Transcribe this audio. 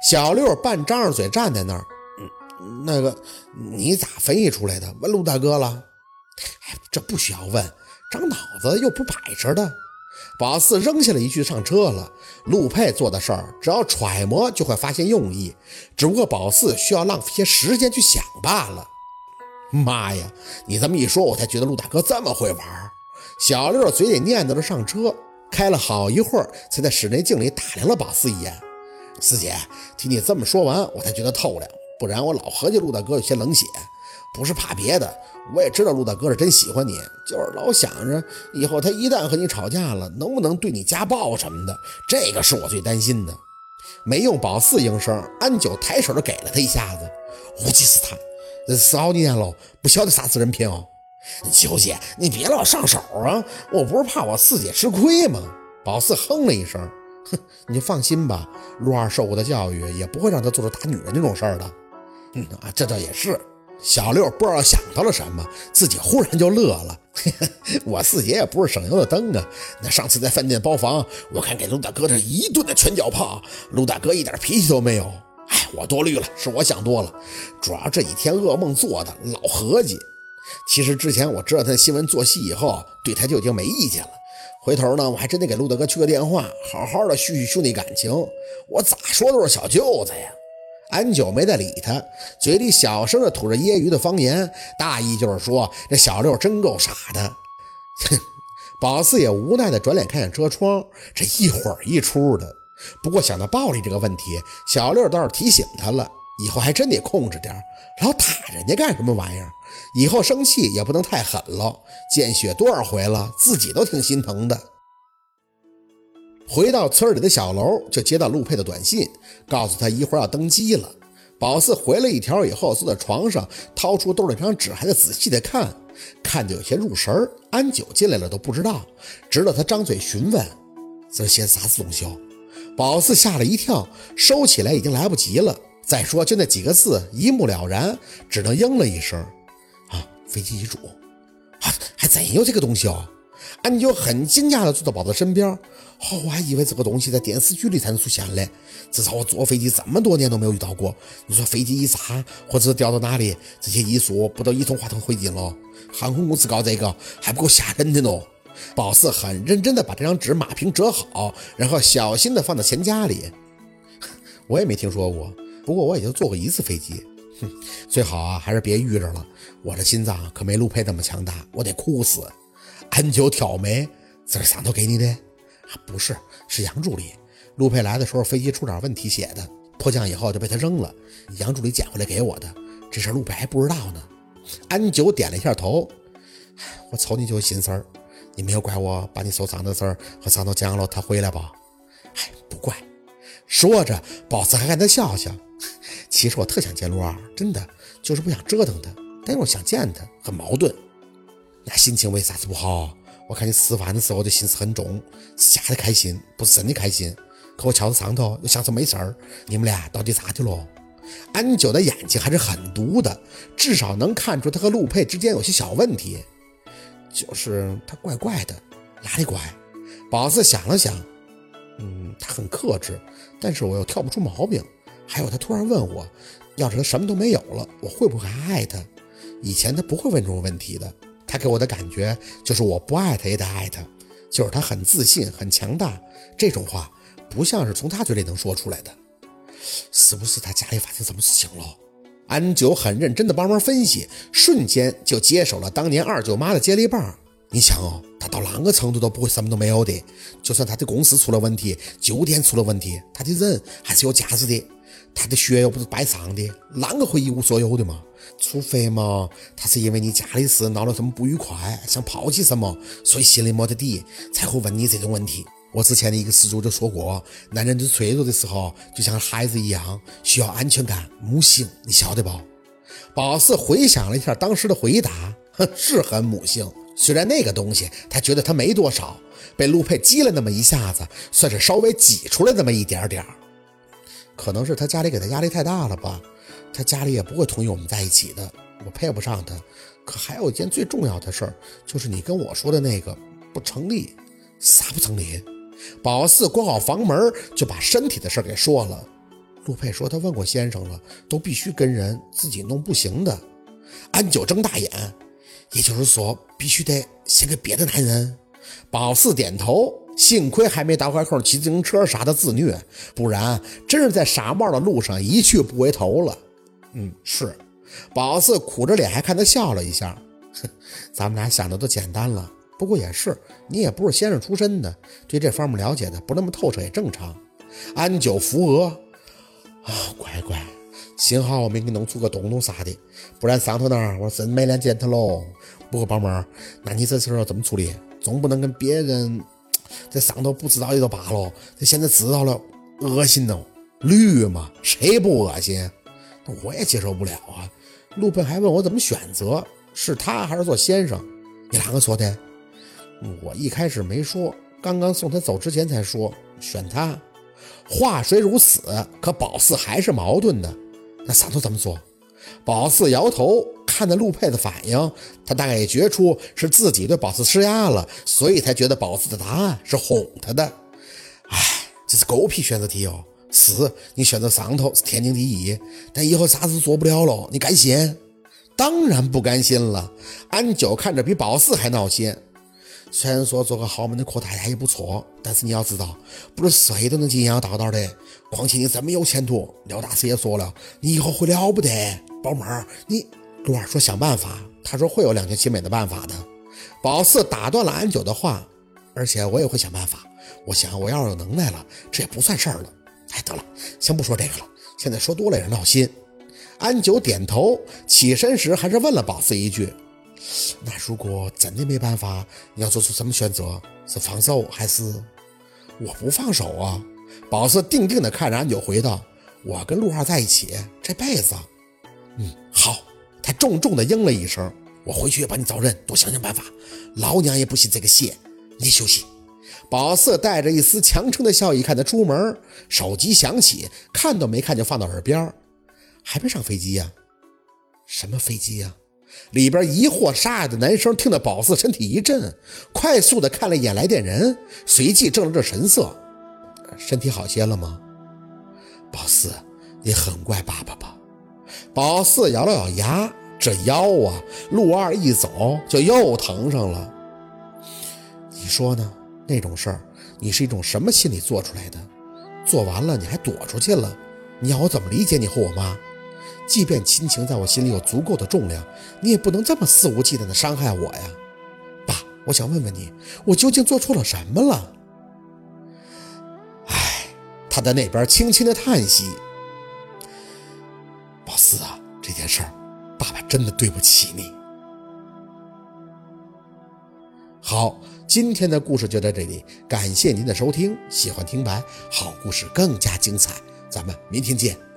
小六半张着嘴站在那儿，那个你咋分析出来的？问陆大哥了？哎，这不需要问，长脑子又不摆着的。宝四扔下了一句上车了。陆佩做的事儿，只要揣摩就会发现用意，只不过宝四需要浪费些时间去想罢了。妈呀，你这么一说，我才觉得陆大哥这么会玩。小六嘴里念叨着上车，开了好一会儿，才在室内镜里打量了宝四一眼。四姐，听你这么说完，我才觉得透亮，不然我老合计陆大哥有些冷血。不是怕别的，我也知道陆大哥是真喜欢你，就是老想着以后他一旦和你吵架了，能不能对你家暴什么的，这个是我最担心的。没用宝四应声，安九抬手就给了他一下子，我气死他！这死好几年了，不晓得啥子人品哦。九姐，你别老上手啊！我不是怕我四姐吃亏吗？宝四哼了一声，哼，你就放心吧，陆二受过的教育也不会让他做出打女人那种事儿的。嗯啊，这倒也是。小六不知道想到了什么，自己忽然就乐了。我四姐也不是省油的灯啊！那上次在饭店包房，我看给陆大哥这一顿的拳脚炮，陆大哥一点脾气都没有。哎，我多虑了，是我想多了。主要这几天噩梦做的老合计。其实之前我知道他的新闻做戏以后，对他就已经没意见了。回头呢，我还真得给陆大哥去个电话，好好的叙叙兄弟感情。我咋说都是小舅子呀。安九没再理他，嘴里小声的吐着揶揄的方言，大意就是说这小六真够傻的。哼，宝四也无奈的转脸看向车窗，这一会儿一出的。不过想到暴力这个问题，小六倒是提醒他了，以后还真得控制点，老打人家干什么玩意儿？以后生气也不能太狠了。见血多少回了，自己都挺心疼的。回到村里的小楼，就接到陆佩的短信，告诉他一会儿要登机了。宝四回了一条以后，坐在床上，掏出兜里那张纸，还在仔细的看，看得有些入神儿。安九进来了都不知道，直到他张嘴询问：“这写啥子东西？”宝四吓了一跳，收起来已经来不及了。再说就那几个字，一目了然，只能应了一声：“，飞机遗嘱啊，还真有这个东西哦。”安九很惊讶的坐到宝子身边，哦，我还以为这个东西在电视剧里才能出现嘞，至少我坐飞机这么多年都没有遇到过。你说飞机一砸或者掉到哪里，这些艺术不都一同化成灰烬了？航空公司搞这个还不够吓人的呢。宝四很认真地把这张纸码平折好，然后小心地放到钱夹里。我也没听说过，不过我也就坐过一次飞机。哼，最好啊还是别遇着了，我这心脏可没陆佩那么强大，我得哭死。安九挑眉，这是上头给你的？啊，不是，是杨助理。陆佩来的时候，飞机出点问题写的，迫降以后就被他扔了。杨助理捡回来给我的，这事陆佩还不知道呢。安九点了一下头，我瞅你就心思儿，你没有怪我把你受伤的事儿和上头讲了，他回来吧？哎，不怪。说着，宝子还跟他笑笑。其实我特想见陆二，真的就是不想折腾他，但又想见他，很矛盾。那心情为啥子不好？我看你吃饭的时候就心思很重，是假的开心，不是真的开心。可我瞧着上头又像是没事儿。你们俩到底咋的了？安九的眼睛还是很毒的，至少能看出他和陆佩之间有些小问题。就是他怪怪的，哪里怪？宝四想了想，嗯，他很克制，但是我又挑不出毛病。还有他突然问我，要是他什么都没有了，我会不会还爱他？以前他不会问这种问题的。他给我的感觉就是我不爱他也得爱他，就是他很自信很强大，这种话不像是从他嘴里能说出来的，是不是他家里发生什么事情了？安九很认真的帮忙分析，瞬间就接手了当年二舅妈的接力棒。你想哦，他到哪个程度都不会什么都没有的，就算他的公司出了问题，酒店出了问题，他的人还是有价值的。他的血又不是白上的，啷个会一无所有的嘛？除非嘛，他是因为你家里事闹了什么不愉快，想抛弃什么，所以心里没得底，才会问你这种问题。我之前的一个师祖就说过，男人最脆弱的时候，就像孩子一样，需要安全感，母性，你晓得不？宝四回想了一下当时的回答，是很母性。虽然那个东西他觉得他没多少，被陆佩激了那么一下子，算是稍微挤出来那么一点点儿。可能是他家里给他压力太大了吧，他家里也不会同意我们在一起的，我配不上他。可还有一件最重要的事儿，就是你跟我说的那个不成立，啥不成立？宝四关好房门就把身体的事儿给说了。陆佩说他问过先生了，都必须跟人，自己弄不行的。安九睁大眼，也就是说，必须得先给别的男人。宝四点头，幸亏还没打坏扣骑自行车啥的自虐，不然真是在傻帽的路上一去不回头了。嗯，是。宝四苦着脸还看他笑了一下，哼，咱们俩想的都简单了。不过也是，你也不是先生出身的，对这方面了解的不那么透彻也正常。安九扶额，啊，乖乖，幸好我没给你弄出个洞洞啥的，不然上头那儿我真没脸见他喽。不过宝妹，那你这事儿要怎么处理？总不能跟别人这上头不知道也就罢了，这现在知道了，恶心呢，绿嘛，谁不恶心？我也接受不了啊。陆佩还问我怎么选择，是他还是做先生？你哪个说的？我一开始没说，刚刚送他走之前才说选他。话虽如此，可宝四还是矛盾的。那上头怎么说？宝四摇头，看着陆佩的反应，他大概也觉出是自己对宝四施压了，所以才觉得宝四的答案是哄他的。哎，这是狗屁选择题哦！是你选择上头是天经地义，但以后啥子做不了了，你甘心？当然不甘心了。安九看着比宝四还闹心。虽然说做个豪门的阔太太也不错，但是你要知道，不是谁都能进洋道道的。况且你这么有前途，廖大师也说了，你以后会了不得。宝马，你陆二说想办法，他说会有两全其美的办法的。宝四打断了安九的话，而且我也会想办法。我想我要是有能耐了，这也不算事儿了。哎，得了，先不说这个了，现在说多了也是闹心。安九点头，起身时还是问了宝四一句。那如果真的没办法，你要做出什么选择？是放手还是我不放手啊？宝四定定地看着安九，回道：“我跟陆二在一起这辈子。”重重地应了一声：“我回去也帮你找人，多想想办法。老娘也不信这个邪。你休息。”宝四带着一丝强撑的笑意看他出门，手机响起，看都没看就放到耳边：“还没上飞机呀？什么飞机呀？”里边疑惑沙哑的男生听得宝四身体一震，快速的看了一眼来电人，随即正了正神色：“身体好些了吗？”宝四，你很怪爸爸吧？宝四咬了咬牙，这腰啊，陆二一走就又疼上了。你说呢？那种事儿，你是一种什么心理做出来的？做完了你还躲出去了？你要我怎么理解你和我妈？即便亲情在我心里有足够的重量，你也不能这么肆无忌惮地伤害我呀，爸！我想问问你，我究竟做错了什么了？唉，他在那边轻轻的叹息。宝四啊，这件事儿，爸爸真的对不起你。好，今天的故事就到这里，感谢您的收听。喜欢听白，好故事更加精彩，咱们明天见。